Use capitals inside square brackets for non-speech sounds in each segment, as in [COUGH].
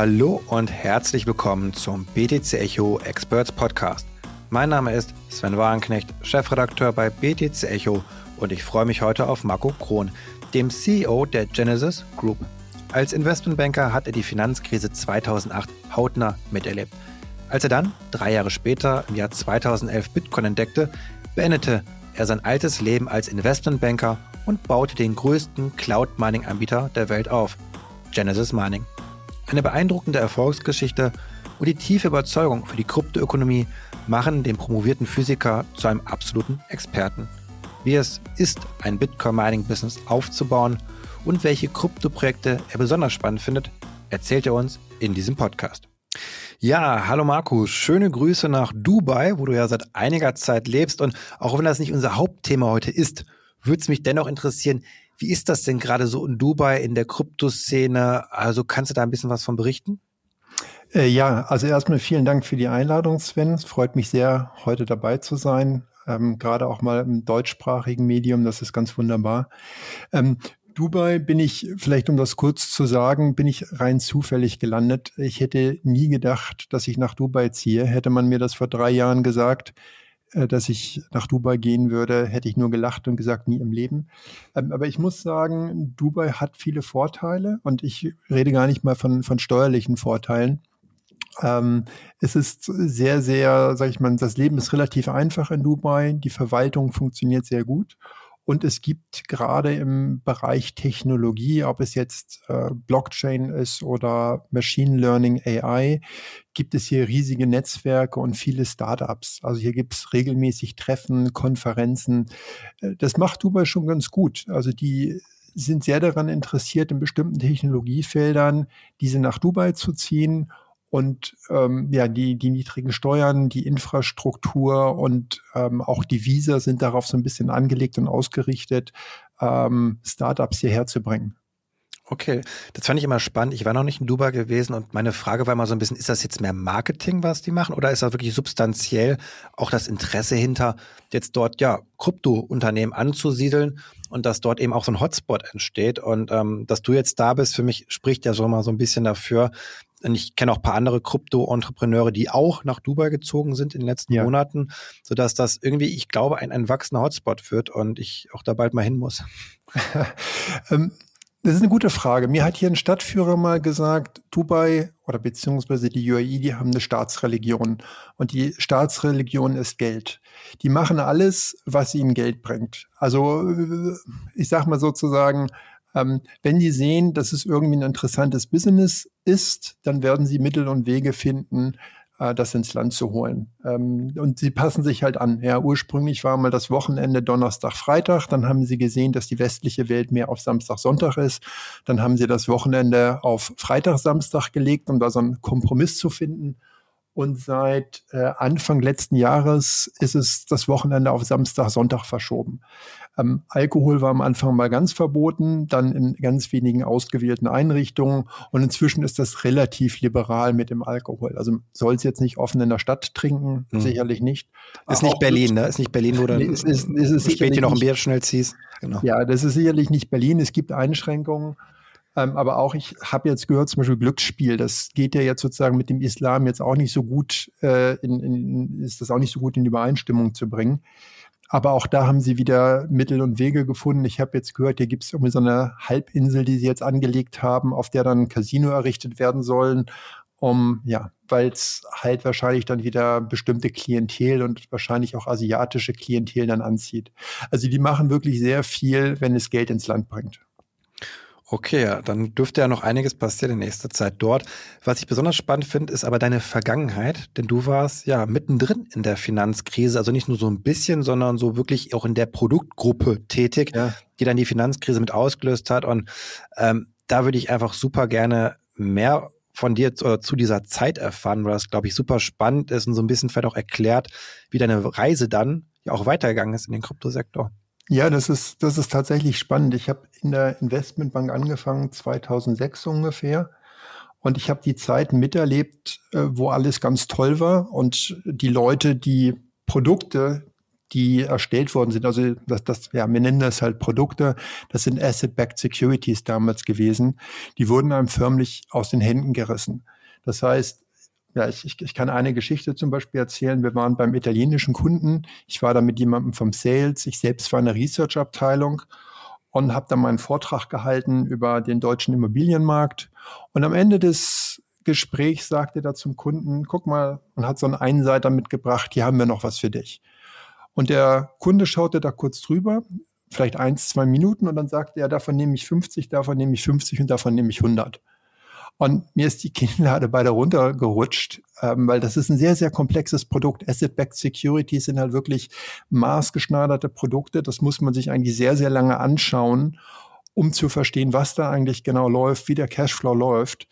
Hallo und herzlich willkommen zum BTC Echo Experts Podcast. Mein Name ist Sven Wagenknecht, Chefredakteur bei BTC Echo und ich freue mich heute auf Marco Krohn, dem CEO der Genesis Group. Als Investmentbanker hat er die Finanzkrise 2008 hautnah miterlebt. Als er dann, drei Jahre später, im Jahr 2011 Bitcoin entdeckte, beendete er sein altes Leben als Investmentbanker und baute den größten Cloud-Mining-Anbieter der Welt auf, Genesis Mining. Eine beeindruckende Erfolgsgeschichte und die tiefe Überzeugung für die Kryptoökonomie machen den promovierten Physiker zu einem absoluten Experten. Wie es ist, ein Bitcoin-Mining-Business aufzubauen und welche Kryptoprojekte er besonders spannend findet, erzählt er uns in diesem Podcast. Ja, hallo Markus, schöne Grüße nach Dubai, wo du ja seit einiger Zeit lebst. Und auch wenn das nicht unser Hauptthema heute ist, würde es mich dennoch interessieren, wie ist das denn gerade so in Dubai in der Kryptoszene? Also kannst du da ein bisschen was von berichten? Äh, ja, also erstmal vielen Dank für die Einladung, Sven. Es freut mich sehr, heute dabei zu sein. Ähm, gerade auch mal im deutschsprachigen Medium, das ist ganz wunderbar. Ähm, Dubai bin ich, vielleicht um das kurz zu sagen, bin ich rein zufällig gelandet. Ich hätte nie gedacht, dass ich nach Dubai ziehe. Hätte man mir das vor drei Jahren gesagt, dass ich nach Dubai gehen würde, hätte ich nur gelacht und gesagt, nie im Leben. Ähm, aber ich muss sagen, Dubai hat viele Vorteile und ich rede gar nicht mal von, von steuerlichen Vorteilen. Ähm, es ist sehr, sehr, sag ich mal, das Leben ist relativ einfach in Dubai. Die Verwaltung funktioniert sehr gut. Und es gibt gerade im Bereich Technologie, ob es jetzt äh, Blockchain ist oder Machine Learning AI, gibt es hier riesige Netzwerke und viele Startups. Also hier gibt es regelmäßig Treffen, Konferenzen. Äh, das macht Dubai schon ganz gut. Also die sind sehr daran interessiert, in bestimmten Technologiefeldern diese nach Dubai zu ziehen und ähm, ja, die, die niedrigen Steuern, die Infrastruktur und ähm, auch die Visa sind darauf so ein bisschen angelegt und ausgerichtet, ähm, Startups hierher zu bringen. Okay, das fand ich immer spannend. Ich war noch nicht in Dubai gewesen und meine Frage war immer so ein bisschen, ist das jetzt mehr Marketing, was die machen oder ist das wirklich substanziell auch das Interesse hinter, jetzt dort ja Krypto-Unternehmen anzusiedeln und dass dort eben auch so ein Hotspot entsteht und ähm, dass du jetzt da bist, für mich spricht ja so mal so ein bisschen dafür, und ich kenne auch ein paar andere Krypto-Entrepreneure, die auch nach Dubai gezogen sind in den letzten ja. Monaten, sodass das irgendwie, ich glaube, ein, ein wachsender Hotspot wird und ich auch da bald mal hin muss. [LAUGHS] ähm, das ist eine gute Frage. Mir hat hier ein Stadtführer mal gesagt, Dubai oder beziehungsweise die UAE, die haben eine Staatsreligion. Und die Staatsreligion ist Geld. Die machen alles, was ihnen Geld bringt. Also ich sag mal sozusagen, ähm, wenn die sehen, dass es irgendwie ein interessantes Business ist, dann werden sie Mittel und Wege finden, äh, das ins Land zu holen. Ähm, und sie passen sich halt an. Ja, ursprünglich war mal das Wochenende Donnerstag, Freitag. Dann haben sie gesehen, dass die westliche Welt mehr auf Samstag, Sonntag ist. Dann haben sie das Wochenende auf Freitag, Samstag gelegt, um da so einen Kompromiss zu finden. Und seit äh, Anfang letzten Jahres ist es das Wochenende auf Samstag, Sonntag verschoben. Ähm, Alkohol war am Anfang mal ganz verboten, dann in ganz wenigen ausgewählten Einrichtungen und inzwischen ist das relativ liberal mit dem Alkohol. Also soll es jetzt nicht offen in der Stadt trinken, mhm. sicherlich nicht. Ist nicht Berlin, ne? Ist nicht Berlin, wo du nee, ist, ist, ist, ist später noch ein Bier schnell ziehst. Genau. Ja, das ist sicherlich nicht Berlin. Es gibt Einschränkungen. Ähm, aber auch, ich habe jetzt gehört, zum Beispiel Glücksspiel, das geht ja jetzt sozusagen mit dem Islam jetzt auch nicht so gut, äh, in, in, ist das auch nicht so gut in Übereinstimmung zu bringen. Aber auch da haben sie wieder Mittel und Wege gefunden. Ich habe jetzt gehört, hier gibt es irgendwie so eine Halbinsel, die sie jetzt angelegt haben, auf der dann ein Casino errichtet werden sollen, um, ja, weil es halt wahrscheinlich dann wieder bestimmte Klientel und wahrscheinlich auch asiatische Klientel dann anzieht. Also die machen wirklich sehr viel, wenn es Geld ins Land bringt. Okay, ja, dann dürfte ja noch einiges passieren in nächster Zeit dort. Was ich besonders spannend finde, ist aber deine Vergangenheit, denn du warst ja mittendrin in der Finanzkrise, also nicht nur so ein bisschen, sondern so wirklich auch in der Produktgruppe tätig, ja. die dann die Finanzkrise mit ausgelöst hat. Und ähm, da würde ich einfach super gerne mehr von dir zu, zu dieser Zeit erfahren, weil das, glaube ich, super spannend ist und so ein bisschen vielleicht auch erklärt, wie deine Reise dann ja auch weitergegangen ist in den Kryptosektor. Ja, das ist, das ist tatsächlich spannend. Ich habe in der Investmentbank angefangen, 2006 ungefähr. Und ich habe die Zeiten miterlebt, äh, wo alles ganz toll war und die Leute, die Produkte die erstellt worden sind. Also das, das, ja, wir nennen das halt Produkte. Das sind Asset-Backed Securities damals gewesen. Die wurden einem förmlich aus den Händen gerissen. Das heißt, ja, ich, ich, ich kann eine Geschichte zum Beispiel erzählen. Wir waren beim italienischen Kunden. Ich war da mit jemandem vom Sales. Ich selbst war in der Research-Abteilung und habe dann meinen Vortrag gehalten über den deutschen Immobilienmarkt. Und am Ende des Gesprächs sagte er zum Kunden, guck mal, und hat so einen Einseiter mitgebracht, hier haben wir noch was für dich. Und der Kunde schaute da kurz drüber, vielleicht eins, zwei Minuten, und dann sagte er, davon nehme ich 50, davon nehme ich 50 und davon nehme ich 100. Und mir ist die Kinnlade beide runtergerutscht, ähm, weil das ist ein sehr, sehr komplexes Produkt. Asset-Backed Securities sind halt wirklich maßgeschneiderte Produkte. Das muss man sich eigentlich sehr, sehr lange anschauen, um zu verstehen, was da eigentlich genau läuft, wie der Cashflow läuft.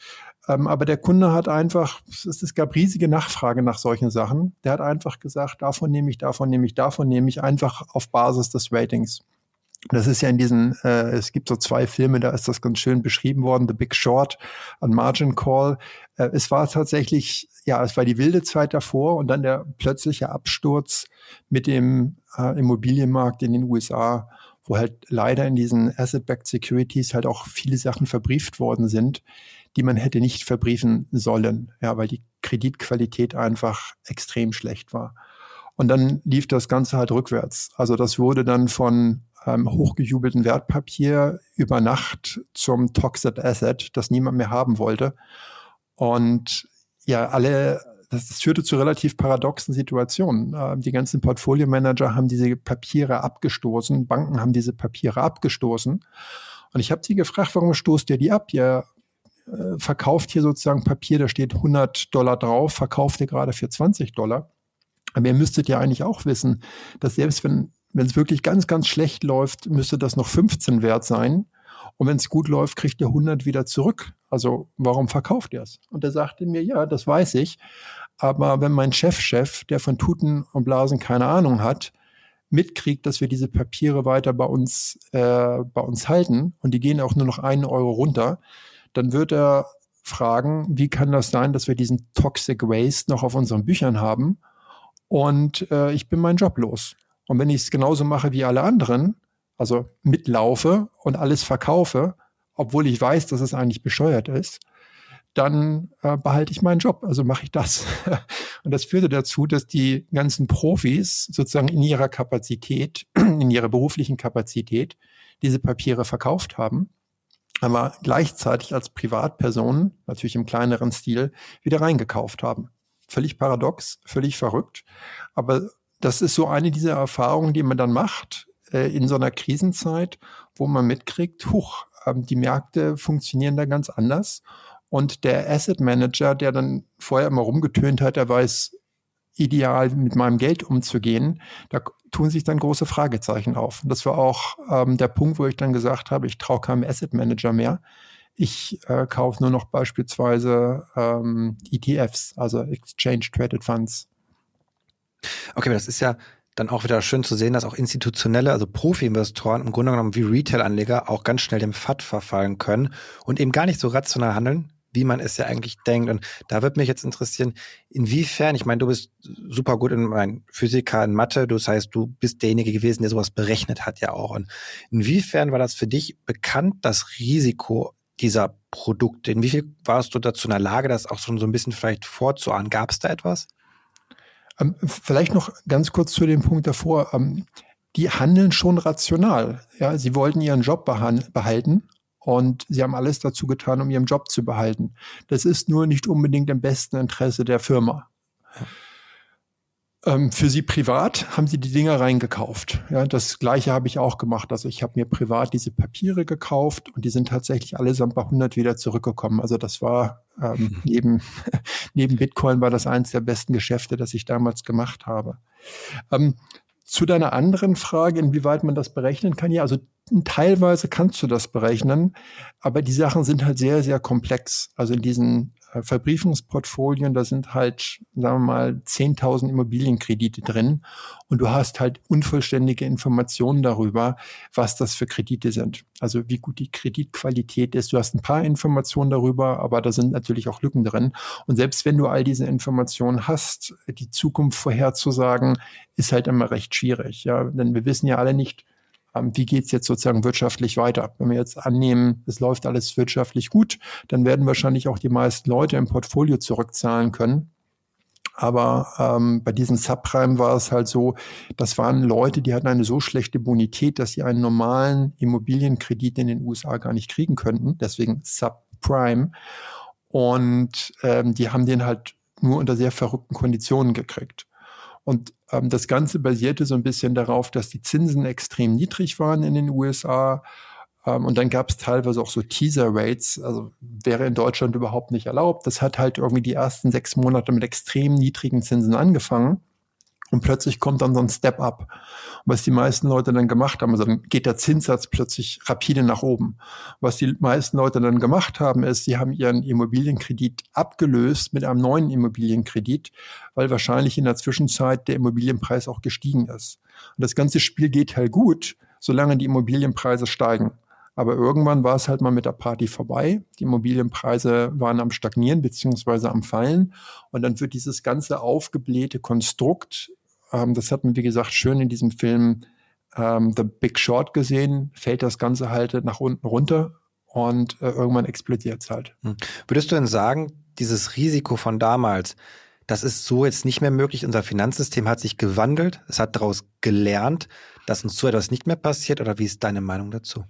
Ähm, aber der Kunde hat einfach, es, es gab riesige Nachfrage nach solchen Sachen. Der hat einfach gesagt, davon nehme ich, davon nehme ich, davon nehme ich, einfach auf Basis des Ratings. Das ist ja in diesen, äh, es gibt so zwei Filme, da ist das ganz schön beschrieben worden, The Big Short an Margin Call. Äh, es war tatsächlich, ja, es war die wilde Zeit davor und dann der plötzliche Absturz mit dem äh, Immobilienmarkt in den USA, wo halt leider in diesen Asset-Backed Securities halt auch viele Sachen verbrieft worden sind, die man hätte nicht verbriefen sollen, ja, weil die Kreditqualität einfach extrem schlecht war. Und dann lief das Ganze halt rückwärts. Also das wurde dann von ähm, hochgejubelten Wertpapier über Nacht zum Toxic Asset, das niemand mehr haben wollte. Und ja, alle, das, das führte zu relativ paradoxen Situationen. Äh, die ganzen Portfolio-Manager haben diese Papiere abgestoßen, Banken haben diese Papiere abgestoßen. Und ich habe sie gefragt, warum stoßt ihr die ab? Ihr äh, verkauft hier sozusagen Papier, da steht 100 Dollar drauf, verkauft ihr gerade für 20 Dollar. Aber ihr müsstet ja eigentlich auch wissen, dass selbst wenn wenn es wirklich ganz, ganz schlecht läuft, müsste das noch 15 wert sein. Und wenn es gut läuft, kriegt ihr 100 wieder zurück. Also warum verkauft ihr es? Und er sagte mir, ja, das weiß ich. Aber wenn mein Chefchef, der von Tuten und Blasen keine Ahnung hat, mitkriegt, dass wir diese Papiere weiter bei uns, äh, bei uns halten und die gehen auch nur noch einen Euro runter, dann wird er fragen, wie kann das sein, dass wir diesen Toxic Waste noch auf unseren Büchern haben und äh, ich bin meinen Job los. Und wenn ich es genauso mache wie alle anderen, also mitlaufe und alles verkaufe, obwohl ich weiß, dass es eigentlich bescheuert ist, dann äh, behalte ich meinen Job, also mache ich das. [LAUGHS] und das führte dazu, dass die ganzen Profis sozusagen in ihrer Kapazität, [CLEARS THROAT] in ihrer beruflichen Kapazität diese Papiere verkauft haben, aber gleichzeitig als Privatpersonen, natürlich im kleineren Stil, wieder reingekauft haben. Völlig paradox, völlig verrückt, aber das ist so eine dieser Erfahrungen, die man dann macht äh, in so einer Krisenzeit, wo man mitkriegt, huch, ähm, die Märkte funktionieren da ganz anders. Und der Asset Manager, der dann vorher immer rumgetönt hat, der weiß ideal mit meinem Geld umzugehen, da tun sich dann große Fragezeichen auf. Und das war auch ähm, der Punkt, wo ich dann gesagt habe, ich traue keinem Asset Manager mehr. Ich äh, kaufe nur noch beispielsweise ähm, ETFs, also Exchange Traded Funds. Okay, das ist ja dann auch wieder schön zu sehen, dass auch institutionelle, also Profi-Investoren im Grunde genommen wie Retail-Anleger auch ganz schnell dem FAT verfallen können und eben gar nicht so rational handeln, wie man es ja eigentlich denkt. Und da wird mich jetzt interessieren, inwiefern, ich meine, du bist super gut in mein Physiker in Mathe, das heißt, du bist derjenige gewesen, der sowas berechnet hat ja auch. Und inwiefern war das für dich bekannt, das Risiko dieser Produkte? Inwiefern warst du dazu in der Lage, das auch schon so ein bisschen vielleicht vorzuahnen? Gab es da etwas? Ähm, vielleicht noch ganz kurz zu dem Punkt davor. Ähm, die handeln schon rational. Ja, sie wollten ihren Job behalten und sie haben alles dazu getan, um ihren Job zu behalten. Das ist nur nicht unbedingt im besten Interesse der Firma. Ähm, für Sie privat haben Sie die Dinger reingekauft. Ja, das Gleiche habe ich auch gemacht. Also ich habe mir privat diese Papiere gekauft und die sind tatsächlich allesamt bei 100 wieder zurückgekommen. Also das war ähm, mhm. neben, [LAUGHS] neben Bitcoin war das eins der besten Geschäfte, das ich damals gemacht habe. Ähm, zu deiner anderen Frage, inwieweit man das berechnen kann, ja, also teilweise kannst du das berechnen, aber die Sachen sind halt sehr, sehr komplex. Also in diesen Verbriefungsportfolien, da sind halt, sagen wir mal, 10.000 Immobilienkredite drin und du hast halt unvollständige Informationen darüber, was das für Kredite sind. Also wie gut die Kreditqualität ist. Du hast ein paar Informationen darüber, aber da sind natürlich auch Lücken drin. Und selbst wenn du all diese Informationen hast, die Zukunft vorherzusagen, ist halt immer recht schwierig. Ja, denn wir wissen ja alle nicht, wie geht's jetzt sozusagen wirtschaftlich weiter. Wenn wir jetzt annehmen, es läuft alles wirtschaftlich gut, dann werden wahrscheinlich auch die meisten Leute im Portfolio zurückzahlen können. Aber ähm, bei diesen Subprime war es halt so, das waren Leute, die hatten eine so schlechte Bonität, dass sie einen normalen Immobilienkredit in den USA gar nicht kriegen könnten. Deswegen Subprime. Und ähm, die haben den halt nur unter sehr verrückten Konditionen gekriegt. Und ähm, das Ganze basierte so ein bisschen darauf, dass die Zinsen extrem niedrig waren in den USA. Ähm, und dann gab es teilweise auch so Teaser-Rates, also wäre in Deutschland überhaupt nicht erlaubt. Das hat halt irgendwie die ersten sechs Monate mit extrem niedrigen Zinsen angefangen. Und plötzlich kommt dann so ein Step-up. Was die meisten Leute dann gemacht haben, also dann geht der Zinssatz plötzlich rapide nach oben. Was die meisten Leute dann gemacht haben, ist, sie haben ihren Immobilienkredit abgelöst mit einem neuen Immobilienkredit, weil wahrscheinlich in der Zwischenzeit der Immobilienpreis auch gestiegen ist. Und das ganze Spiel geht halt gut, solange die Immobilienpreise steigen. Aber irgendwann war es halt mal mit der Party vorbei. Die Immobilienpreise waren am Stagnieren beziehungsweise am Fallen. Und dann wird dieses ganze aufgeblähte Konstrukt ähm, das hat man, wie gesagt, schön in diesem Film ähm, The Big Short gesehen, fällt das Ganze halt nach unten runter und äh, irgendwann explodiert es halt. Hm. Würdest du denn sagen, dieses Risiko von damals, das ist so jetzt nicht mehr möglich. Unser Finanzsystem hat sich gewandelt. Es hat daraus gelernt, dass uns so etwas nicht mehr passiert. Oder wie ist deine Meinung dazu?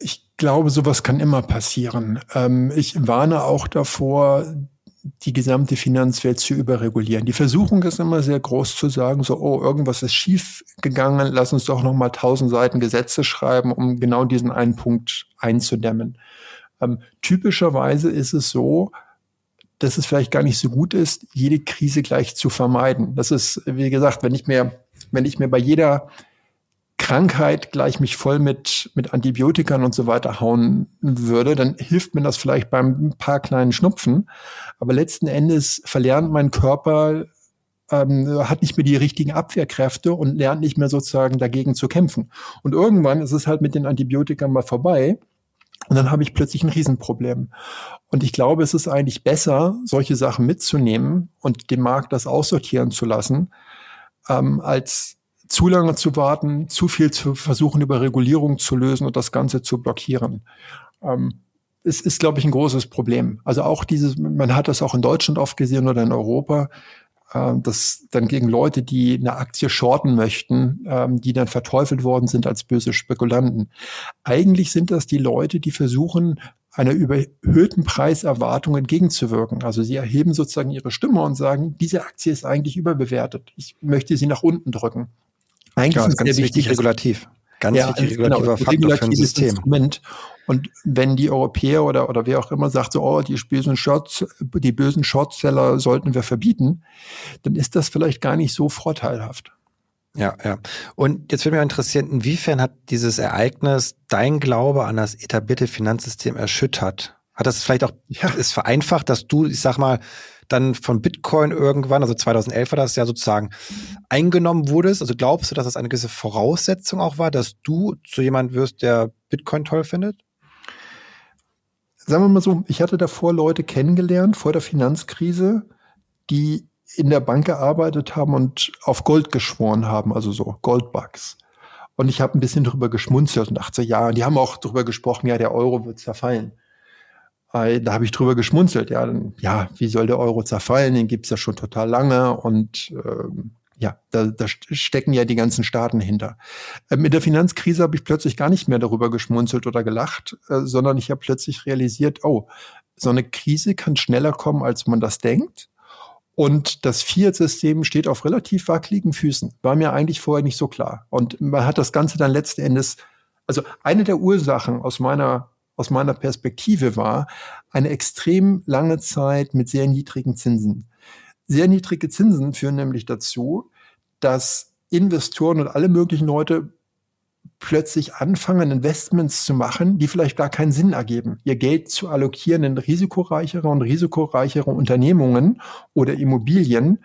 Ich glaube, sowas kann immer passieren. Ähm, ich warne auch davor, die gesamte Finanzwelt zu überregulieren. Die Versuchung ist immer sehr groß zu sagen, so, oh, irgendwas ist schief gegangen, lass uns doch nochmal tausend Seiten Gesetze schreiben, um genau diesen einen Punkt einzudämmen. Ähm, typischerweise ist es so, dass es vielleicht gar nicht so gut ist, jede Krise gleich zu vermeiden. Das ist, wie gesagt, wenn ich mir, wenn ich mir bei jeder Krankheit gleich mich voll mit, mit Antibiotikern und so weiter hauen würde, dann hilft mir das vielleicht beim paar kleinen Schnupfen. Aber letzten Endes verlernt mein Körper, ähm, hat nicht mehr die richtigen Abwehrkräfte und lernt nicht mehr sozusagen dagegen zu kämpfen. Und irgendwann ist es halt mit den Antibiotika mal vorbei. Und dann habe ich plötzlich ein Riesenproblem. Und ich glaube, es ist eigentlich besser, solche Sachen mitzunehmen und dem Markt das aussortieren zu lassen, ähm, als zu lange zu warten, zu viel zu versuchen, über Regulierung zu lösen und das Ganze zu blockieren. Ähm, es ist, glaube ich, ein großes Problem. Also auch dieses, man hat das auch in Deutschland oft gesehen oder in Europa, äh, dass dann gegen Leute, die eine Aktie shorten möchten, ähm, die dann verteufelt worden sind als böse Spekulanten. Eigentlich sind das die Leute, die versuchen, einer überhöhten Preiserwartung entgegenzuwirken. Also sie erheben sozusagen ihre Stimme und sagen, diese Aktie ist eigentlich überbewertet. Ich möchte sie nach unten drücken. Eigentlich ja, ist ganz wichtig regulativ. Ganz ja, wichtig genau, regulativer genau, Faktor für ein System. Instrument. Und wenn die Europäer oder, oder wer auch immer sagt, so, oh, die bösen Shorts, die bösen Shortseller sollten wir verbieten, dann ist das vielleicht gar nicht so vorteilhaft. Ja, ja. Und jetzt würde mich interessieren, inwiefern hat dieses Ereignis dein Glaube an das etablierte Finanzsystem erschüttert? Hat das vielleicht auch ja. es vereinfacht, dass du, ich sag mal, dann von Bitcoin irgendwann, also 2011 war das ja sozusagen eingenommen wurdest? Also glaubst du, dass das eine gewisse Voraussetzung auch war, dass du zu jemand wirst, der Bitcoin toll findet? Sagen wir mal so, ich hatte davor Leute kennengelernt vor der Finanzkrise, die in der Bank gearbeitet haben und auf Gold geschworen haben, also so Goldbugs. Und ich habe ein bisschen drüber geschmunzelt und dachte, ja, die haben auch drüber gesprochen, ja, der Euro wird zerfallen. Da habe ich drüber geschmunzelt, ja, dann, ja, wie soll der Euro zerfallen? Den gibt's ja schon total lange und ähm, ja, da, da stecken ja die ganzen Staaten hinter. Äh, mit der Finanzkrise habe ich plötzlich gar nicht mehr darüber geschmunzelt oder gelacht, äh, sondern ich habe plötzlich realisiert, oh, so eine Krise kann schneller kommen, als man das denkt. Und das Fiat-System steht auf relativ wackeligen Füßen. War mir eigentlich vorher nicht so klar. Und man hat das Ganze dann letzten Endes, also eine der Ursachen aus meiner, aus meiner Perspektive war eine extrem lange Zeit mit sehr niedrigen Zinsen. Sehr niedrige Zinsen führen nämlich dazu, dass Investoren und alle möglichen Leute plötzlich anfangen, Investments zu machen, die vielleicht gar keinen Sinn ergeben. Ihr Geld zu allokieren in risikoreichere und risikoreichere Unternehmungen oder Immobilien.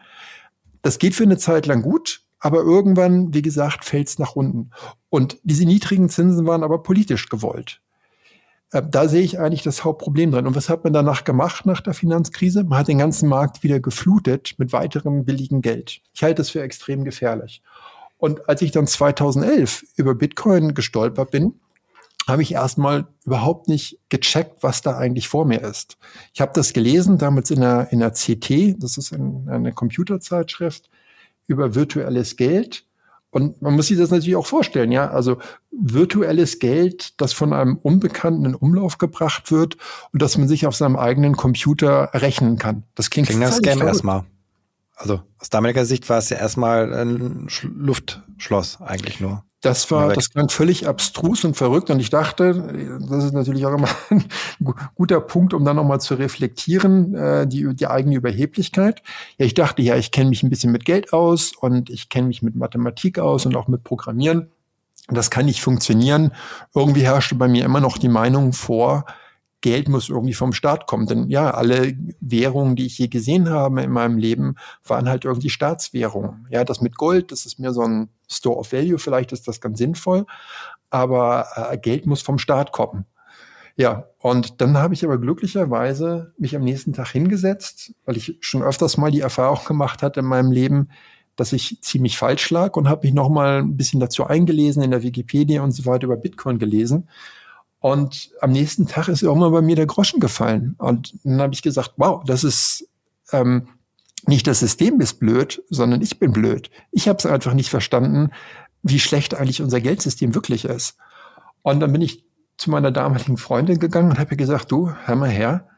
Das geht für eine Zeit lang gut, aber irgendwann, wie gesagt, fällt es nach unten. Und diese niedrigen Zinsen waren aber politisch gewollt. Äh, da sehe ich eigentlich das Hauptproblem drin. Und was hat man danach gemacht nach der Finanzkrise? Man hat den ganzen Markt wieder geflutet mit weiterem billigem Geld. Ich halte das für extrem gefährlich. Und als ich dann 2011 über Bitcoin gestolpert bin, habe ich erstmal überhaupt nicht gecheckt, was da eigentlich vor mir ist. Ich habe das gelesen, damals in der, in der CT, das ist eine Computerzeitschrift, über virtuelles Geld. Und man muss sich das natürlich auch vorstellen, ja. Also virtuelles Geld, das von einem Unbekannten in Umlauf gebracht wird und dass man sich auf seinem eigenen Computer rechnen kann. Das klingt Klingt das Scam erstmal. Also aus damaliger Sicht war es ja erstmal ein Luftschloss eigentlich nur. Das war, das klang völlig abstrus und verrückt. Und ich dachte, das ist natürlich auch immer [LAUGHS] ein guter Punkt, um dann nochmal zu reflektieren, äh, die, die eigene Überheblichkeit. Ja, ich dachte, ja, ich kenne mich ein bisschen mit Geld aus und ich kenne mich mit Mathematik aus und auch mit Programmieren. Das kann nicht funktionieren. Irgendwie herrschte bei mir immer noch die Meinung vor, Geld muss irgendwie vom Staat kommen. Denn ja, alle Währungen, die ich je gesehen habe in meinem Leben, waren halt irgendwie Staatswährungen. Ja, das mit Gold, das ist mir so ein Store of Value, vielleicht ist das ganz sinnvoll, aber äh, Geld muss vom Staat kommen. Ja, und dann habe ich aber glücklicherweise mich am nächsten Tag hingesetzt, weil ich schon öfters mal die Erfahrung gemacht hatte in meinem Leben, dass ich ziemlich falsch lag und habe mich nochmal ein bisschen dazu eingelesen in der Wikipedia und so weiter über Bitcoin gelesen und am nächsten Tag ist irgendwann bei mir der Groschen gefallen. Und dann habe ich gesagt, wow, das ist ähm, nicht das System ist blöd, sondern ich bin blöd. Ich habe es einfach nicht verstanden, wie schlecht eigentlich unser Geldsystem wirklich ist. Und dann bin ich zu meiner damaligen Freundin gegangen und habe ihr gesagt, du, hör mal her,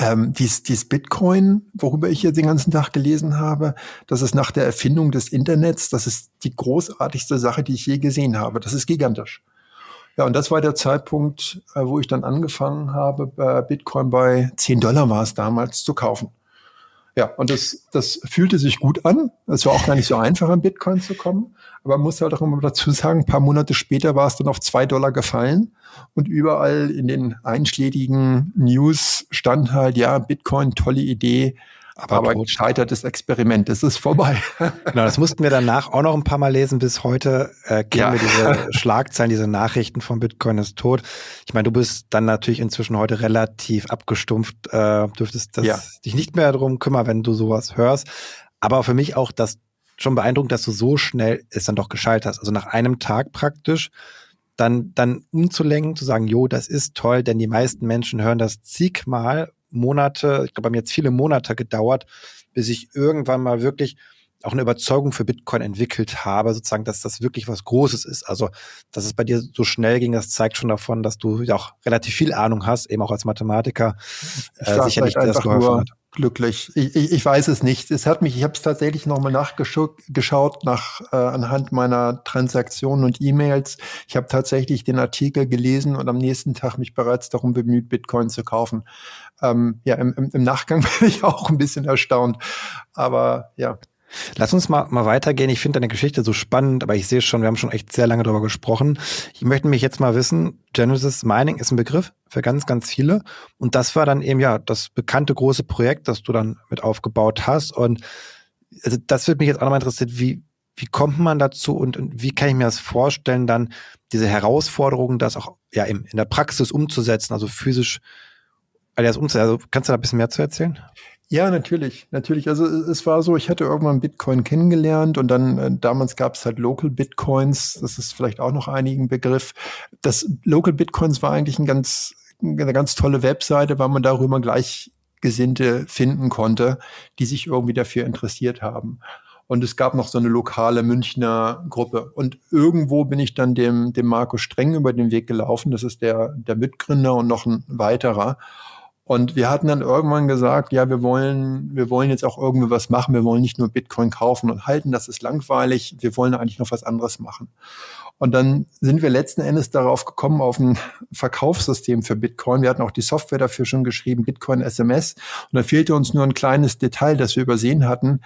ähm, dies, dies Bitcoin, worüber ich jetzt den ganzen Tag gelesen habe, das ist nach der Erfindung des Internets, das ist die großartigste Sache, die ich je gesehen habe. Das ist gigantisch. Ja, und das war der Zeitpunkt, äh, wo ich dann angefangen habe, bei Bitcoin bei 10 Dollar war es damals zu kaufen. Ja, und das, das fühlte sich gut an. Es war auch gar nicht so einfach, an Bitcoin zu kommen. Aber man muss halt auch immer dazu sagen, ein paar Monate später war es dann auf zwei Dollar gefallen. Und überall in den einschlägigen News stand halt, ja, Bitcoin, tolle Idee. Aber, aber gescheitertes Experiment, es ist vorbei. [LAUGHS] genau, das mussten wir danach auch noch ein paar Mal lesen. Bis heute äh, kennen ja. wir diese [LAUGHS] Schlagzeilen, diese Nachrichten von Bitcoin ist tot. Ich meine, du bist dann natürlich inzwischen heute relativ abgestumpft, äh, dürftest das, ja. dich nicht mehr darum kümmern, wenn du sowas hörst. Aber für mich auch das schon beeindruckend, dass du so schnell es dann doch geschaltet hast. Also nach einem Tag praktisch dann, dann umzulenken, zu sagen, jo, das ist toll, denn die meisten Menschen hören das zigmal Monate, ich glaube, bei mir jetzt viele Monate gedauert, bis ich irgendwann mal wirklich auch eine Überzeugung für Bitcoin entwickelt habe, sozusagen, dass das wirklich was Großes ist. Also, dass es bei dir so schnell ging, das zeigt schon davon, dass du ja auch relativ viel Ahnung hast, eben auch als Mathematiker. Äh, sicherlich, das geholfen hat glücklich. Ich, ich, ich weiß es nicht. Es hat mich, ich habe es tatsächlich nochmal nachgeschaut nach äh, anhand meiner Transaktionen und E-Mails. Ich habe tatsächlich den Artikel gelesen und am nächsten Tag mich bereits darum bemüht, Bitcoin zu kaufen. Ähm, ja, im, im, im Nachgang [LAUGHS] bin ich auch ein bisschen erstaunt. Aber ja. Lass uns mal, mal weitergehen. Ich finde deine Geschichte so spannend, aber ich sehe schon, wir haben schon echt sehr lange darüber gesprochen. Ich möchte mich jetzt mal wissen, Genesis Mining ist ein Begriff für ganz, ganz viele. Und das war dann eben ja das bekannte große Projekt, das du dann mit aufgebaut hast. Und also das würde mich jetzt auch nochmal interessieren, wie, wie kommt man dazu und, und, wie kann ich mir das vorstellen, dann diese Herausforderungen, das auch ja in der Praxis umzusetzen, also physisch, also, umzusetzen. also kannst du da ein bisschen mehr zu erzählen? Ja, natürlich, natürlich. Also es war so, ich hatte irgendwann Bitcoin kennengelernt und dann äh, damals gab es halt Local Bitcoins, das ist vielleicht auch noch einigen Begriff. Das Local Bitcoins war eigentlich ein ganz, eine ganz tolle Webseite, weil man darüber Gleichgesinnte finden konnte, die sich irgendwie dafür interessiert haben. Und es gab noch so eine lokale Münchner Gruppe. Und irgendwo bin ich dann dem, dem Marco Streng über den Weg gelaufen. Das ist der, der Mitgründer und noch ein weiterer. Und wir hatten dann irgendwann gesagt, ja, wir wollen, wir wollen jetzt auch irgendwie was machen. Wir wollen nicht nur Bitcoin kaufen und halten, das ist langweilig. Wir wollen eigentlich noch was anderes machen. Und dann sind wir letzten Endes darauf gekommen, auf ein Verkaufssystem für Bitcoin. Wir hatten auch die Software dafür schon geschrieben, Bitcoin SMS. Und da fehlte uns nur ein kleines Detail, das wir übersehen hatten.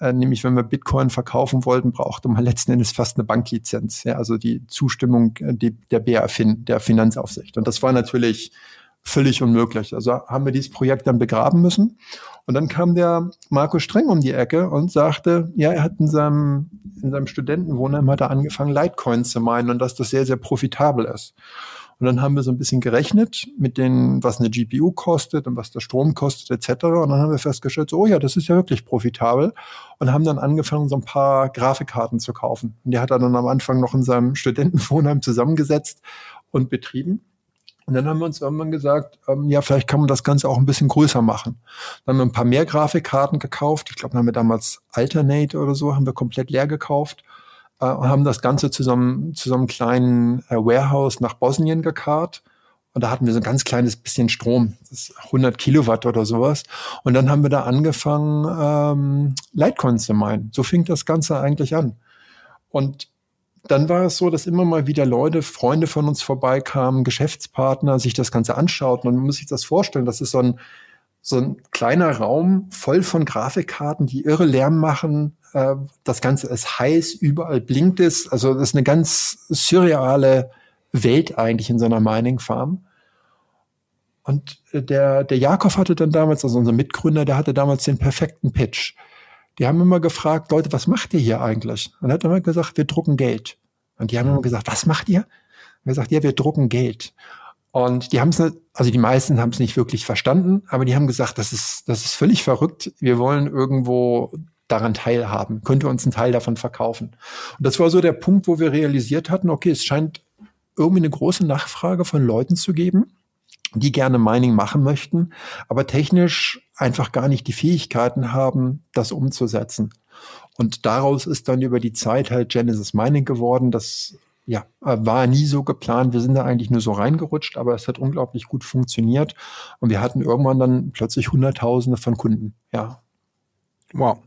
Äh, nämlich, wenn wir Bitcoin verkaufen wollten, brauchte man letzten Endes fast eine Banklizenz, ja, also die Zustimmung äh, der BaFin, der Finanzaufsicht. Und das war natürlich völlig unmöglich. Also haben wir dieses Projekt dann begraben müssen. Und dann kam der Marco Streng um die Ecke und sagte, ja, er hat in seinem, in seinem Studentenwohnheim hat er angefangen, Litecoin zu meinen und dass das sehr, sehr profitabel ist. Und dann haben wir so ein bisschen gerechnet mit den, was eine GPU kostet und was der Strom kostet etc. Und dann haben wir festgestellt, so, oh ja, das ist ja wirklich profitabel. Und haben dann angefangen, so ein paar Grafikkarten zu kaufen. Und die hat er dann am Anfang noch in seinem Studentenwohnheim zusammengesetzt und betrieben. Und dann haben wir uns irgendwann gesagt, ähm, ja, vielleicht kann man das Ganze auch ein bisschen größer machen. Dann haben wir ein paar mehr Grafikkarten gekauft. Ich glaube, haben wir damals Alternate oder so, haben wir komplett leer gekauft äh, und haben das Ganze zusammen zu so einem kleinen äh, Warehouse nach Bosnien gekarrt. Und da hatten wir so ein ganz kleines bisschen Strom, das ist 100 Kilowatt oder sowas. Und dann haben wir da angefangen, ähm, Litecoin zu meinen. So fing das Ganze eigentlich an. Und dann war es so, dass immer mal wieder Leute, Freunde von uns vorbeikamen, Geschäftspartner, sich das Ganze anschauten. Und man muss sich das vorstellen, das ist so ein, so ein kleiner Raum voll von Grafikkarten, die irre Lärm machen. Äh, das Ganze ist heiß, überall blinkt es. Also das ist eine ganz surreale Welt eigentlich in so einer Mining Farm. Und äh, der, der Jakob hatte dann damals, also unser Mitgründer, der hatte damals den perfekten Pitch. Die haben immer gefragt, Leute, was macht ihr hier eigentlich? Und hat immer gesagt, wir drucken Geld. Und die haben immer gesagt, was macht ihr? Und er gesagt, ja, wir drucken Geld. Und die haben es, also die meisten haben es nicht wirklich verstanden, aber die haben gesagt, das ist, das ist völlig verrückt. Wir wollen irgendwo daran teilhaben. Könnte uns einen Teil davon verkaufen. Und das war so der Punkt, wo wir realisiert hatten, okay, es scheint irgendwie eine große Nachfrage von Leuten zu geben, die gerne Mining machen möchten, aber technisch einfach gar nicht die Fähigkeiten haben, das umzusetzen. Und daraus ist dann über die Zeit halt Genesis Mining geworden. Das ja, war nie so geplant. Wir sind da eigentlich nur so reingerutscht, aber es hat unglaublich gut funktioniert. Und wir hatten irgendwann dann plötzlich Hunderttausende von Kunden. Ja. Wow.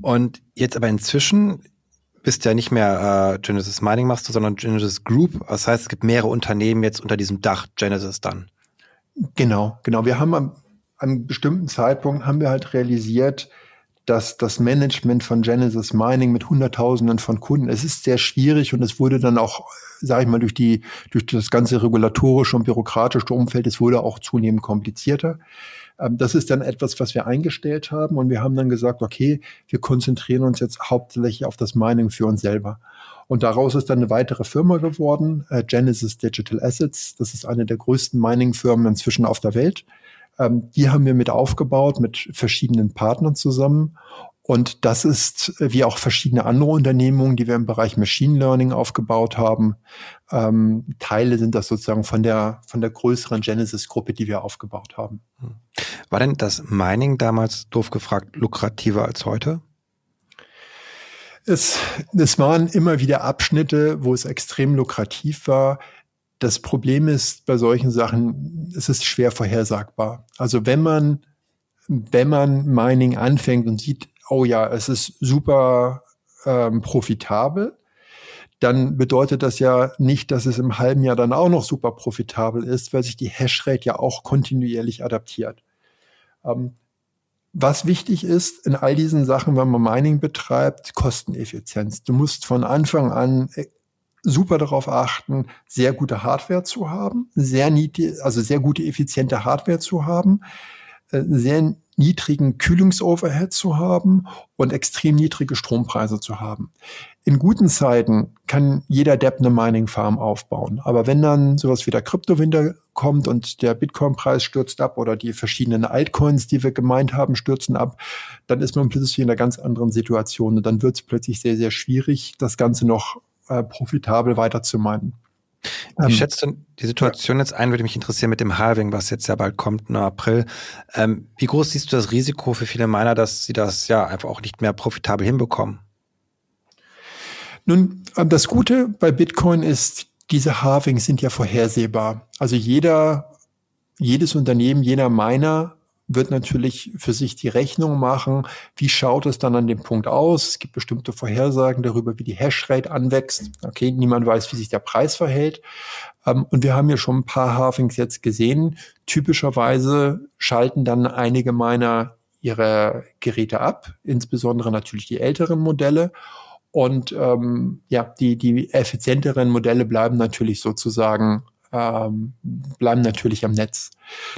Und jetzt aber inzwischen bist ja nicht mehr äh, Genesis Mining machst du, sondern Genesis Group. Das heißt, es gibt mehrere Unternehmen jetzt unter diesem Dach Genesis dann. Genau, genau. Wir haben am, einem bestimmten Zeitpunkt haben wir halt realisiert, dass das Management von Genesis Mining mit Hunderttausenden von Kunden, es ist sehr schwierig und es wurde dann auch, sage ich mal, durch die durch das ganze regulatorische und bürokratische Umfeld, es wurde auch zunehmend komplizierter. Ähm, das ist dann etwas, was wir eingestellt haben und wir haben dann gesagt, okay, wir konzentrieren uns jetzt hauptsächlich auf das Mining für uns selber. Und daraus ist dann eine weitere Firma geworden, äh, Genesis Digital Assets. Das ist eine der größten Mining-Firmen inzwischen auf der Welt. Ähm, die haben wir mit aufgebaut, mit verschiedenen Partnern zusammen. Und das ist äh, wie auch verschiedene andere Unternehmungen, die wir im Bereich Machine Learning aufgebaut haben. Ähm, Teile sind das sozusagen von der, von der größeren Genesis-Gruppe, die wir aufgebaut haben. War denn das Mining damals, doof gefragt, lukrativer als heute? Es, es waren immer wieder Abschnitte, wo es extrem lukrativ war. Das Problem ist bei solchen Sachen, es ist schwer vorhersagbar. Also wenn man, wenn man Mining anfängt und sieht, oh ja, es ist super ähm, profitabel, dann bedeutet das ja nicht, dass es im halben Jahr dann auch noch super profitabel ist, weil sich die Hashrate ja auch kontinuierlich adaptiert. Ähm, was wichtig ist in all diesen Sachen, wenn man Mining betreibt, Kosteneffizienz. Du musst von Anfang an super darauf achten, sehr gute Hardware zu haben, sehr niedrig, also sehr gute, effiziente Hardware zu haben, äh, sehr niedrigen Kühlungsoverhead zu haben und extrem niedrige Strompreise zu haben. In guten Zeiten kann jeder Depp eine Mining Farm aufbauen. Aber wenn dann sowas wie der Kryptowinter kommt und der Bitcoin-Preis stürzt ab oder die verschiedenen Altcoins, die wir gemeint haben, stürzen ab, dann ist man plötzlich in einer ganz anderen Situation und dann wird es plötzlich sehr, sehr schwierig, das Ganze noch äh, profitabel weiterzumeinen. Wie ähm, schätzt du die Situation ja. jetzt ein, würde mich interessieren mit dem Halving, was jetzt ja bald kommt im April. Ähm, wie groß siehst du das Risiko für viele Miner, dass sie das ja einfach auch nicht mehr profitabel hinbekommen? Nun, ähm, das Gute bei Bitcoin ist, diese Halvings sind ja vorhersehbar. Also jeder, jedes Unternehmen, jeder Miner wird natürlich für sich die Rechnung machen, wie schaut es dann an dem Punkt aus. Es gibt bestimmte Vorhersagen darüber, wie die Hashrate anwächst. Okay, niemand weiß, wie sich der Preis verhält. Ähm, und wir haben ja schon ein paar Halvings jetzt gesehen. Typischerweise schalten dann einige meiner ihre Geräte ab, insbesondere natürlich die älteren Modelle. Und ähm, ja, die, die effizienteren Modelle bleiben natürlich sozusagen, ähm, bleiben natürlich am Netz.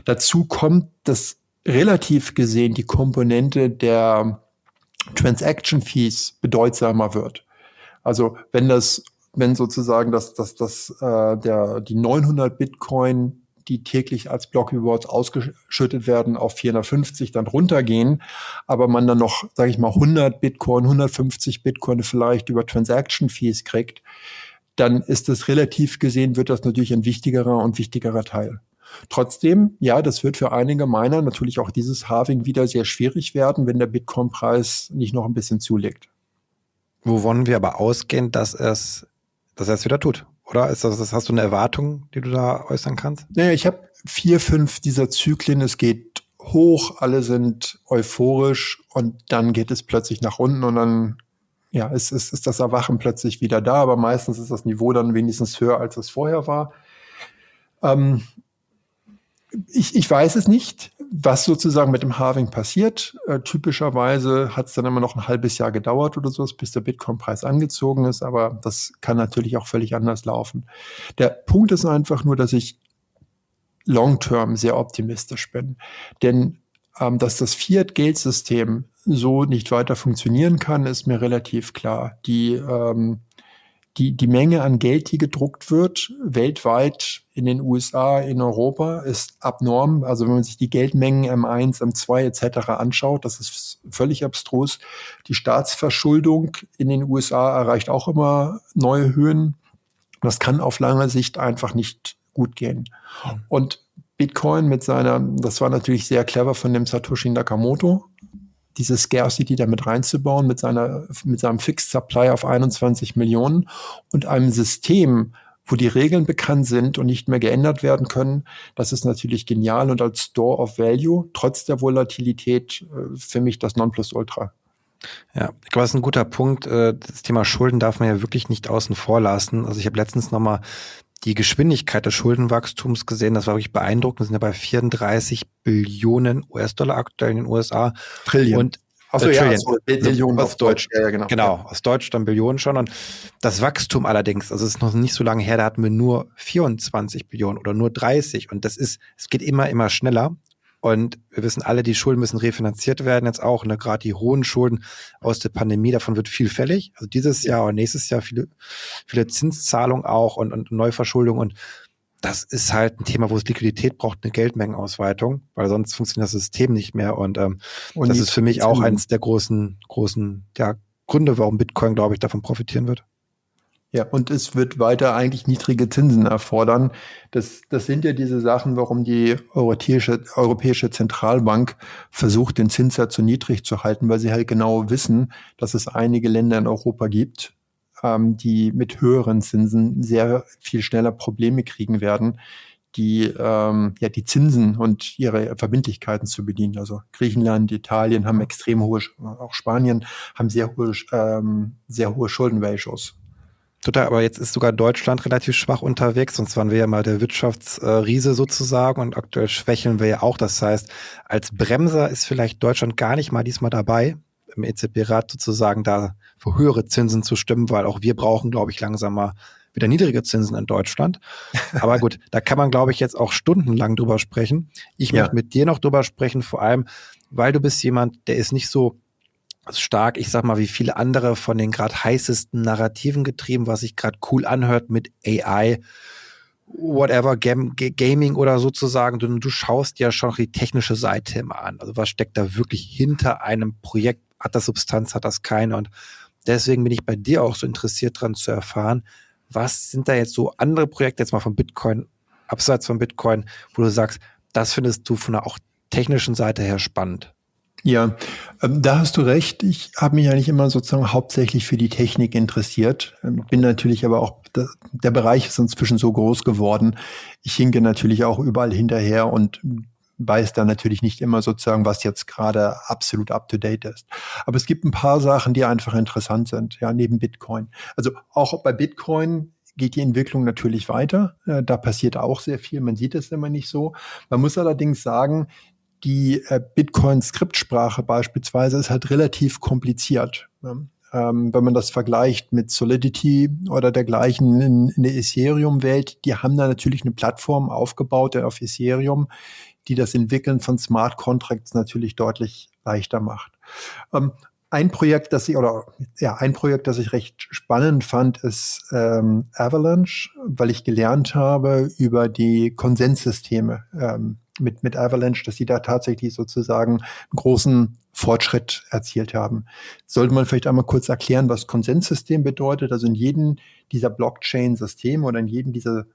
Dazu kommt, dass relativ gesehen die Komponente der Transaction Fees bedeutsamer wird. Also wenn das, wenn sozusagen das, das, das, äh, der, die 900 Bitcoin die täglich als Block Rewards ausgeschüttet werden, auf 450 dann runtergehen, aber man dann noch, sage ich mal, 100 Bitcoin, 150 Bitcoin vielleicht über Transaction Fees kriegt, dann ist das relativ gesehen, wird das natürlich ein wichtigerer und wichtigerer Teil. Trotzdem, ja, das wird für einige Miner natürlich auch dieses Halving wieder sehr schwierig werden, wenn der Bitcoin-Preis nicht noch ein bisschen zulegt. Wo wollen wir aber ausgehen, dass es, dass er es wieder tut? Oder ist das, hast du eine Erwartung, die du da äußern kannst? Naja, ich habe vier, fünf dieser Zyklen. Es geht hoch, alle sind euphorisch und dann geht es plötzlich nach unten und dann ja, ist, ist, ist das Erwachen plötzlich wieder da, aber meistens ist das Niveau dann wenigstens höher, als es vorher war. Ähm, ich, ich weiß es nicht, was sozusagen mit dem Halving passiert. Äh, typischerweise hat es dann immer noch ein halbes Jahr gedauert oder so, bis der Bitcoin-Preis angezogen ist, aber das kann natürlich auch völlig anders laufen. Der Punkt ist einfach nur, dass ich long-term sehr optimistisch bin. Denn ähm, dass das Fiat-Geldsystem so nicht weiter funktionieren kann, ist mir relativ klar. Die ähm, die, die Menge an Geld, die gedruckt wird, weltweit in den USA, in Europa, ist abnorm. Also wenn man sich die Geldmengen M1, M2 etc. anschaut, das ist völlig abstrus. Die Staatsverschuldung in den USA erreicht auch immer neue Höhen. Das kann auf lange Sicht einfach nicht gut gehen. Und Bitcoin mit seiner, das war natürlich sehr clever von dem Satoshi Nakamoto, diese Scarcity damit reinzubauen mit seiner, mit seinem Fixed Supply auf 21 Millionen und einem System, wo die Regeln bekannt sind und nicht mehr geändert werden können. Das ist natürlich genial und als Store of Value, trotz der Volatilität, äh, für mich das Nonplusultra. Ja, ich glaube, das ist ein guter Punkt. Äh, das Thema Schulden darf man ja wirklich nicht außen vor lassen. Also ich habe letztens nochmal die Geschwindigkeit des Schuldenwachstums gesehen. Das war wirklich beeindruckend. Wir sind ja bei 34 Billionen US-Dollar aktuell in den USA. Trillion. Und Achso, äh, ja, also Billionen auf Deutsch. Ja, ja, genau. Genau, aus Deutsch dann Billionen schon. Und das Wachstum allerdings, also es ist noch nicht so lange her, da hatten wir nur 24 Billionen oder nur 30. Und das ist, es geht immer, immer schneller. Und wir wissen alle, die Schulden müssen refinanziert werden jetzt auch. Ne? Gerade die hohen Schulden aus der Pandemie, davon wird viel fällig. Also dieses Jahr und nächstes Jahr viele, viele Zinszahlungen auch und, und Neuverschuldung. Und das ist halt ein Thema, wo es Liquidität braucht, eine Geldmengenausweitung, weil sonst funktioniert das System nicht mehr. Und, ähm, und das ist für mich auch eines der großen, großen ja, Gründe, warum Bitcoin, glaube ich, davon profitieren wird. Ja, und es wird weiter eigentlich niedrige Zinsen erfordern. Das, das sind ja diese Sachen, warum die Europäische, Europäische Zentralbank versucht, den Zinssatz so niedrig zu halten, weil sie halt genau wissen, dass es einige Länder in Europa gibt, ähm, die mit höheren Zinsen sehr viel schneller Probleme kriegen werden, die, ähm, ja, die Zinsen und ihre Verbindlichkeiten zu bedienen. Also Griechenland, Italien haben extrem hohe, auch Spanien haben sehr hohe, ähm, sehr hohe Schuldenratios. Total, aber jetzt ist sogar Deutschland relativ schwach unterwegs, sonst waren wir ja mal der Wirtschaftsriese sozusagen und aktuell schwächeln wir ja auch. Das heißt, als Bremser ist vielleicht Deutschland gar nicht mal diesmal dabei, im EZB-Rat sozusagen da für höhere Zinsen zu stimmen, weil auch wir brauchen, glaube ich, langsam mal wieder niedrige Zinsen in Deutschland. [LAUGHS] Aber gut, da kann man, glaube ich, jetzt auch stundenlang drüber sprechen. Ich ja. möchte mit dir noch drüber sprechen, vor allem, weil du bist jemand, der ist nicht so stark, ich sag mal, wie viele andere von den gerade heißesten Narrativen getrieben, was sich gerade cool anhört mit AI, whatever, Gam Gaming oder sozusagen. Du, du schaust ja schon die technische Seite immer an. Also was steckt da wirklich hinter einem Projekt? Hat das Substanz, hat das keine? Und deswegen bin ich bei dir auch so interessiert dran zu erfahren, was sind da jetzt so andere Projekte, jetzt mal von Bitcoin, abseits von Bitcoin, wo du sagst, das findest du von der auch technischen Seite her spannend? Ja, ähm, da hast du recht. Ich habe mich eigentlich immer sozusagen hauptsächlich für die Technik interessiert. Ähm, bin natürlich aber auch, der Bereich ist inzwischen so groß geworden. Ich hinke natürlich auch überall hinterher und weiß da natürlich nicht immer sozusagen, was jetzt gerade absolut up to date ist. Aber es gibt ein paar Sachen, die einfach interessant sind, ja, neben Bitcoin. Also auch bei Bitcoin geht die Entwicklung natürlich weiter. Äh, da passiert auch sehr viel. Man sieht es immer nicht so. Man muss allerdings sagen, die äh, Bitcoin-Skriptsprache beispielsweise ist halt relativ kompliziert. Ne? Ähm, wenn man das vergleicht mit Solidity oder dergleichen in, in der Ethereum-Welt, die haben da natürlich eine Plattform aufgebaut auf Ethereum, die das Entwickeln von Smart Contracts natürlich deutlich leichter macht. Ähm, ein Projekt, das ich oder ja ein Projekt, das ich recht spannend fand, ist ähm, Avalanche, weil ich gelernt habe über die Konsenssysteme ähm, mit mit Avalanche, dass sie da tatsächlich sozusagen einen großen Fortschritt erzielt haben. Sollte man vielleicht einmal kurz erklären, was Konsenssystem bedeutet? Also in jedem dieser Blockchain-Systeme oder in jedem dieser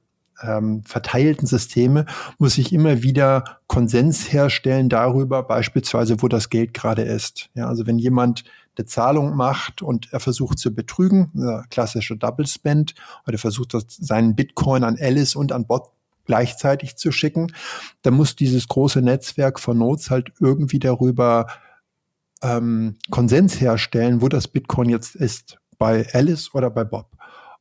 ähm, verteilten Systeme muss ich immer wieder Konsens herstellen darüber, beispielsweise, wo das Geld gerade ist. Ja, also wenn jemand eine Zahlung macht und er versucht zu betrügen, klassische Double Spend, oder versucht seinen Bitcoin an Alice und an Bot gleichzeitig zu schicken, dann muss dieses große Netzwerk von Nodes halt irgendwie darüber ähm, Konsens herstellen, wo das Bitcoin jetzt ist, bei Alice oder bei Bob.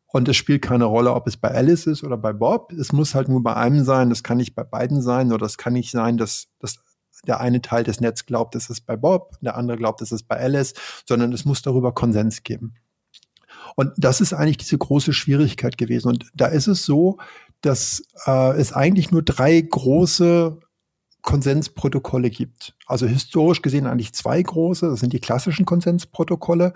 Und es spielt keine Rolle, ob es bei Alice ist oder bei Bob. Es muss halt nur bei einem sein. Das kann nicht bei beiden sein oder es kann nicht sein, dass, dass der eine Teil des Netzes glaubt, es ist bei Bob, der andere glaubt, es ist bei Alice, sondern es muss darüber Konsens geben. Und das ist eigentlich diese große Schwierigkeit gewesen. Und da ist es so, dass äh, es eigentlich nur drei große Konsensprotokolle gibt. Also historisch gesehen eigentlich zwei große. Das sind die klassischen Konsensprotokolle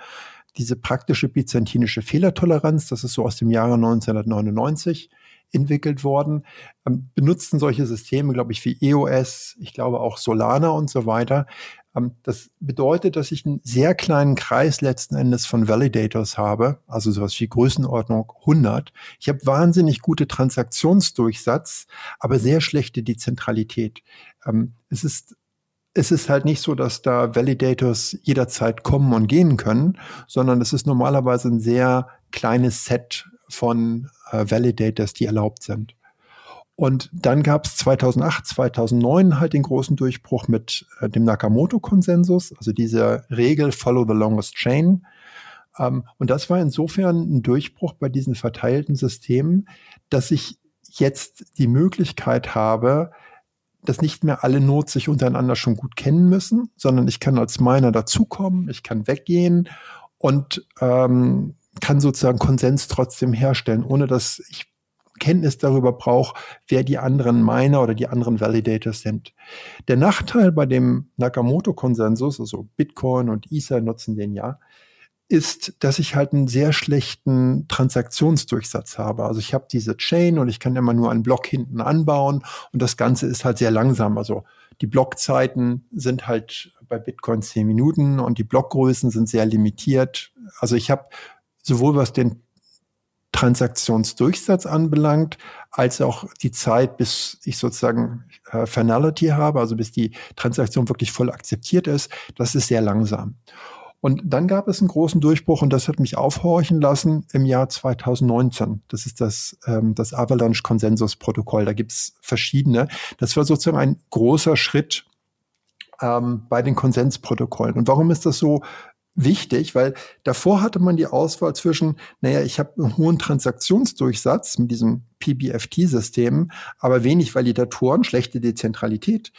diese praktische byzantinische Fehlertoleranz, das ist so aus dem Jahre 1999 entwickelt worden, ähm, benutzten solche Systeme, glaube ich, wie EOS, ich glaube auch Solana und so weiter. Ähm, das bedeutet, dass ich einen sehr kleinen Kreis letzten Endes von Validators habe, also sowas wie Größenordnung 100. Ich habe wahnsinnig gute Transaktionsdurchsatz, aber sehr schlechte Dezentralität. Ähm, es ist es ist halt nicht so, dass da Validators jederzeit kommen und gehen können, sondern es ist normalerweise ein sehr kleines Set von äh, Validators, die erlaubt sind. Und dann gab es 2008, 2009 halt den großen Durchbruch mit äh, dem Nakamoto-Konsensus, also diese Regel Follow the Longest Chain. Ähm, und das war insofern ein Durchbruch bei diesen verteilten Systemen, dass ich jetzt die Möglichkeit habe, dass nicht mehr alle Nodes sich untereinander schon gut kennen müssen, sondern ich kann als Miner dazukommen, ich kann weggehen und ähm, kann sozusagen Konsens trotzdem herstellen, ohne dass ich Kenntnis darüber brauche, wer die anderen Miner oder die anderen Validators sind. Der Nachteil bei dem Nakamoto-Konsensus, also Bitcoin und Ether nutzen den ja, ist, dass ich halt einen sehr schlechten Transaktionsdurchsatz habe. Also ich habe diese Chain und ich kann immer nur einen Block hinten anbauen und das Ganze ist halt sehr langsam. Also die Blockzeiten sind halt bei Bitcoin zehn Minuten und die Blockgrößen sind sehr limitiert. Also ich habe sowohl was den Transaktionsdurchsatz anbelangt, als auch die Zeit, bis ich sozusagen äh, Finality habe, also bis die Transaktion wirklich voll akzeptiert ist, das ist sehr langsam. Und dann gab es einen großen Durchbruch und das hat mich aufhorchen lassen im Jahr 2019. Das ist das, ähm, das Avalanche-Konsensus-Protokoll. Da gibt's verschiedene. Das war sozusagen ein großer Schritt ähm, bei den Konsensprotokollen. Und warum ist das so wichtig? Weil davor hatte man die Auswahl zwischen, naja, ich habe einen hohen Transaktionsdurchsatz mit diesem PBFT-System, aber wenig Validatoren, schlechte Dezentralität.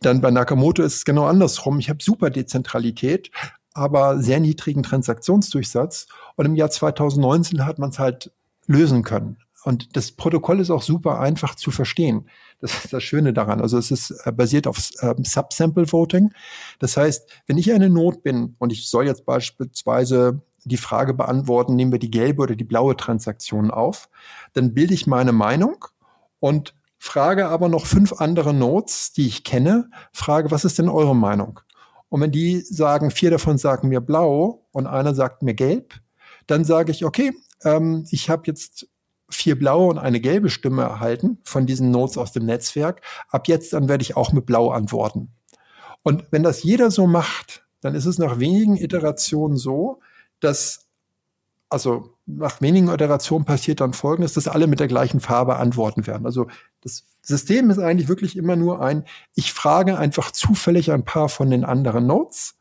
Dann bei Nakamoto ist es genau andersrum. Ich habe super Dezentralität, aber sehr niedrigen Transaktionsdurchsatz. Und im Jahr 2019 hat man es halt lösen können. Und das Protokoll ist auch super einfach zu verstehen. Das ist das Schöne daran. Also es ist äh, basiert auf äh, Subsample Voting. Das heißt, wenn ich eine Not bin und ich soll jetzt beispielsweise die Frage beantworten, nehmen wir die gelbe oder die blaue Transaktion auf, dann bilde ich meine Meinung und frage aber noch fünf andere Nodes, die ich kenne, frage, was ist denn eure Meinung? Und wenn die sagen, vier davon sagen mir blau und einer sagt mir gelb, dann sage ich, okay, ähm, ich habe jetzt vier blaue und eine gelbe Stimme erhalten von diesen Notes aus dem Netzwerk. Ab jetzt dann werde ich auch mit blau antworten. Und wenn das jeder so macht, dann ist es nach wenigen Iterationen so, dass also nach wenigen Iterationen passiert dann Folgendes, dass alle mit der gleichen Farbe antworten werden. Also das System ist eigentlich wirklich immer nur ein, ich frage einfach zufällig ein paar von den anderen Nodes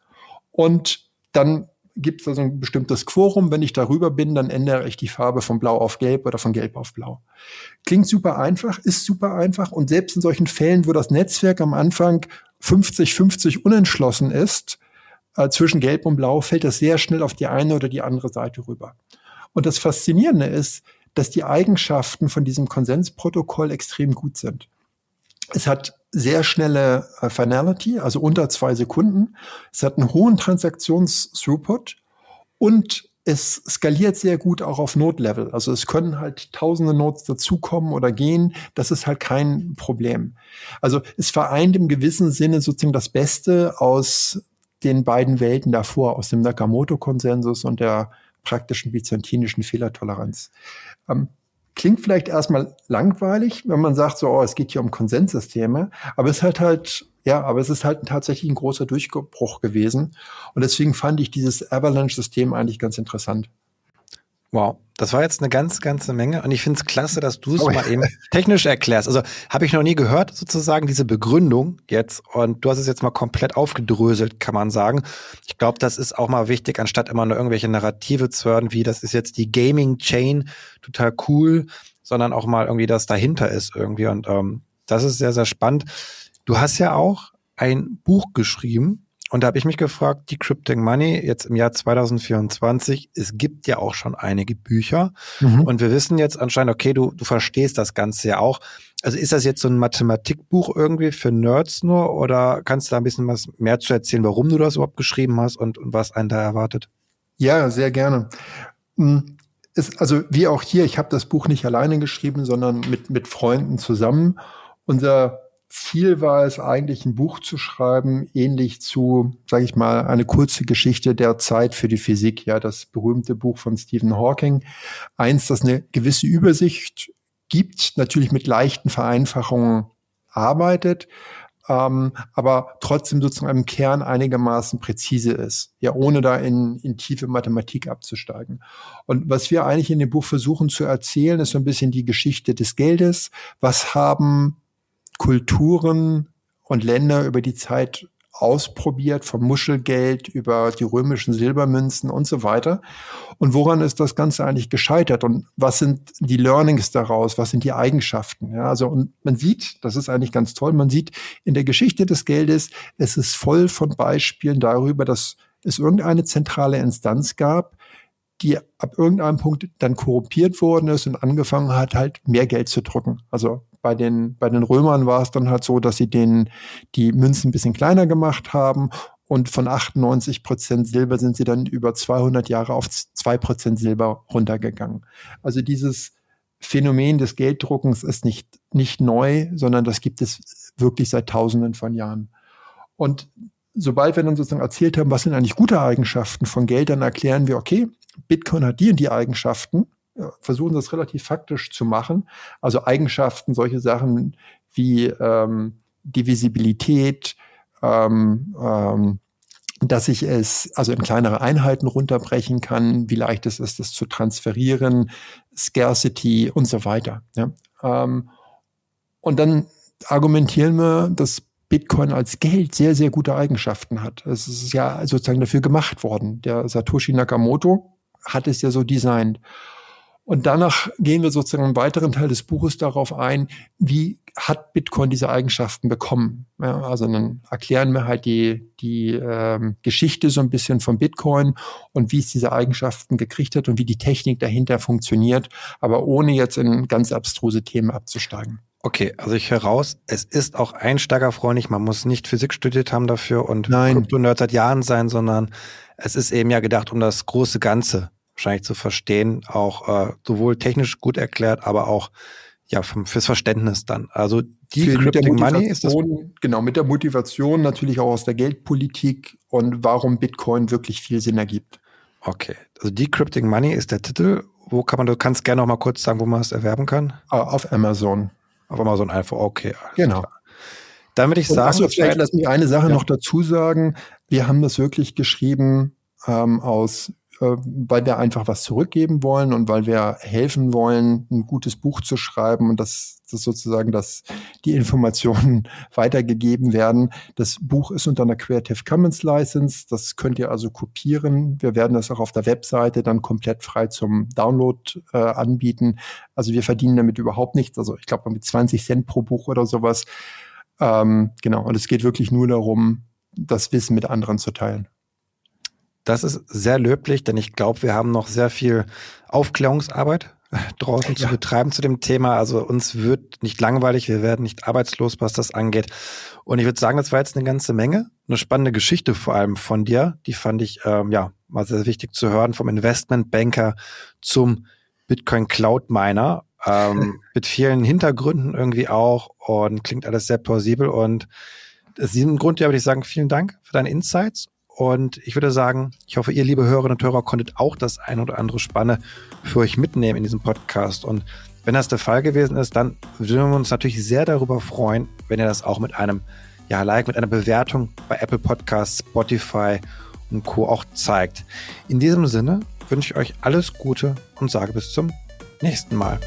und dann gibt es also ein bestimmtes Quorum. Wenn ich darüber bin, dann ändere ich die Farbe von Blau auf Gelb oder von Gelb auf Blau. Klingt super einfach, ist super einfach. Und selbst in solchen Fällen, wo das Netzwerk am Anfang 50-50 unentschlossen ist, äh, zwischen Gelb und Blau, fällt das sehr schnell auf die eine oder die andere Seite rüber. Und das Faszinierende ist, dass die Eigenschaften von diesem Konsensprotokoll extrem gut sind. Es hat sehr schnelle äh, Finality, also unter zwei Sekunden. Es hat einen hohen Transaktions-Throughput und es skaliert sehr gut auch auf Node-Level. Also es können halt tausende Nodes dazukommen oder gehen. Das ist halt kein Problem. Also es vereint im gewissen Sinne sozusagen das Beste aus den beiden Welten davor, aus dem Nakamoto-Konsensus und der praktischen byzantinischen Fehlertoleranz. Ähm, klingt vielleicht erstmal langweilig, wenn man sagt, so, oh, es geht hier um Konsenssysteme, aber es halt halt, ja, aber es ist halt tatsächlich ein großer Durchbruch gewesen. Und deswegen fand ich dieses Avalanche-System eigentlich ganz interessant. Wow, das war jetzt eine ganz, ganze Menge und ich finde es klasse, dass du es oh, mal eben technisch erklärst. Also habe ich noch nie gehört, sozusagen diese Begründung jetzt und du hast es jetzt mal komplett aufgedröselt, kann man sagen. Ich glaube, das ist auch mal wichtig, anstatt immer nur irgendwelche Narrative zu hören, wie das ist jetzt die Gaming Chain, total cool, sondern auch mal irgendwie das dahinter ist irgendwie und ähm, das ist sehr, sehr spannend. Du hast ja auch ein Buch geschrieben, und da habe ich mich gefragt, Decrypting Money jetzt im Jahr 2024, es gibt ja auch schon einige Bücher mhm. und wir wissen jetzt anscheinend, okay, du, du verstehst das Ganze ja auch. Also ist das jetzt so ein Mathematikbuch irgendwie für Nerds nur oder kannst du da ein bisschen was mehr zu erzählen, warum du das überhaupt geschrieben hast und, und was einen da erwartet? Ja, sehr gerne. Hm, ist, also wie auch hier, ich habe das Buch nicht alleine geschrieben, sondern mit, mit Freunden zusammen. Unser Ziel war es eigentlich, ein Buch zu schreiben, ähnlich zu, sage ich mal, eine kurze Geschichte der Zeit für die Physik, ja, das berühmte Buch von Stephen Hawking. Eins, das eine gewisse Übersicht gibt, natürlich mit leichten Vereinfachungen arbeitet, ähm, aber trotzdem sozusagen im Kern einigermaßen präzise ist, ja, ohne da in, in tiefe Mathematik abzusteigen. Und was wir eigentlich in dem Buch versuchen zu erzählen, ist so ein bisschen die Geschichte des Geldes. Was haben Kulturen und Länder über die Zeit ausprobiert, vom Muschelgeld über die römischen Silbermünzen und so weiter. Und woran ist das Ganze eigentlich gescheitert? Und was sind die Learnings daraus? Was sind die Eigenschaften? Ja, also, und man sieht, das ist eigentlich ganz toll, man sieht in der Geschichte des Geldes, es ist voll von Beispielen darüber, dass es irgendeine zentrale Instanz gab, die ab irgendeinem Punkt dann korrumpiert worden ist und angefangen hat, halt mehr Geld zu drücken. Also bei den, bei den Römern war es dann halt so, dass sie den, die Münzen ein bisschen kleiner gemacht haben und von 98 Prozent Silber sind sie dann über 200 Jahre auf zwei Prozent Silber runtergegangen. Also dieses Phänomen des Gelddruckens ist nicht, nicht neu, sondern das gibt es wirklich seit Tausenden von Jahren. Und sobald wir dann sozusagen erzählt haben, was sind eigentlich gute Eigenschaften von Geld, dann erklären wir, okay, Bitcoin hat die und die Eigenschaften versuchen das relativ faktisch zu machen. Also Eigenschaften, solche Sachen wie ähm, Divisibilität, ähm, ähm, dass ich es also in kleinere Einheiten runterbrechen kann, wie leicht es ist, das zu transferieren, Scarcity und so weiter. Ja. Ähm, und dann argumentieren wir, dass Bitcoin als Geld sehr, sehr gute Eigenschaften hat. Es ist ja sozusagen dafür gemacht worden. Der Satoshi Nakamoto hat es ja so designt. Und danach gehen wir sozusagen im weiteren Teil des Buches darauf ein, wie hat Bitcoin diese Eigenschaften bekommen. Ja, also dann erklären wir halt die, die ähm, Geschichte so ein bisschen von Bitcoin und wie es diese Eigenschaften gekriegt hat und wie die Technik dahinter funktioniert, aber ohne jetzt in ganz abstruse Themen abzusteigen. Okay, also ich höre raus, es ist auch einsteigerfreundlich, man muss nicht Physik studiert haben dafür und Krypto-Nerd seit Jahren sein, sondern es ist eben ja gedacht um das große Ganze wahrscheinlich zu verstehen, auch äh, sowohl technisch gut erklärt, aber auch ja vom, fürs Verständnis dann. Also die Cryptic Money ist das genau mit der Motivation natürlich auch aus der Geldpolitik und warum Bitcoin wirklich viel Sinn ergibt. Okay, also Decrypting Money ist der Titel. Wo kann man, du kannst gerne noch mal kurz sagen, wo man es erwerben kann? Ah, auf Amazon. Auf Amazon einfach, okay. Genau. Klar. Dann würde ich sagen. Achso, vielleicht lass mich eine Sache ja. noch dazu sagen. Wir haben das wirklich geschrieben ähm, aus weil wir einfach was zurückgeben wollen und weil wir helfen wollen, ein gutes Buch zu schreiben und dass, dass sozusagen dass die Informationen [LAUGHS] weitergegeben werden. Das Buch ist unter einer Creative Commons License. Das könnt ihr also kopieren. Wir werden das auch auf der Webseite dann komplett frei zum Download äh, anbieten. Also wir verdienen damit überhaupt nichts. Also ich glaube mit 20 Cent pro Buch oder sowas. Ähm, genau. Und es geht wirklich nur darum, das Wissen mit anderen zu teilen. Das ist sehr löblich, denn ich glaube, wir haben noch sehr viel Aufklärungsarbeit draußen ja. zu betreiben zu dem Thema. Also uns wird nicht langweilig, wir werden nicht arbeitslos, was das angeht. Und ich würde sagen, das war jetzt eine ganze Menge, eine spannende Geschichte vor allem von dir. Die fand ich ähm, ja mal sehr wichtig zu hören vom Investmentbanker zum Bitcoin Cloud Miner ähm, [LAUGHS] mit vielen Hintergründen irgendwie auch und klingt alles sehr plausibel und aus diesem Grund ja würde ich sagen, vielen Dank für deine Insights und ich würde sagen, ich hoffe, ihr, liebe Hörerinnen und Hörer, konntet auch das ein oder andere Spanne für euch mitnehmen in diesem Podcast. Und wenn das der Fall gewesen ist, dann würden wir uns natürlich sehr darüber freuen, wenn ihr das auch mit einem ja, Like, mit einer Bewertung bei Apple Podcasts, Spotify und Co. auch zeigt. In diesem Sinne wünsche ich euch alles Gute und sage bis zum nächsten Mal.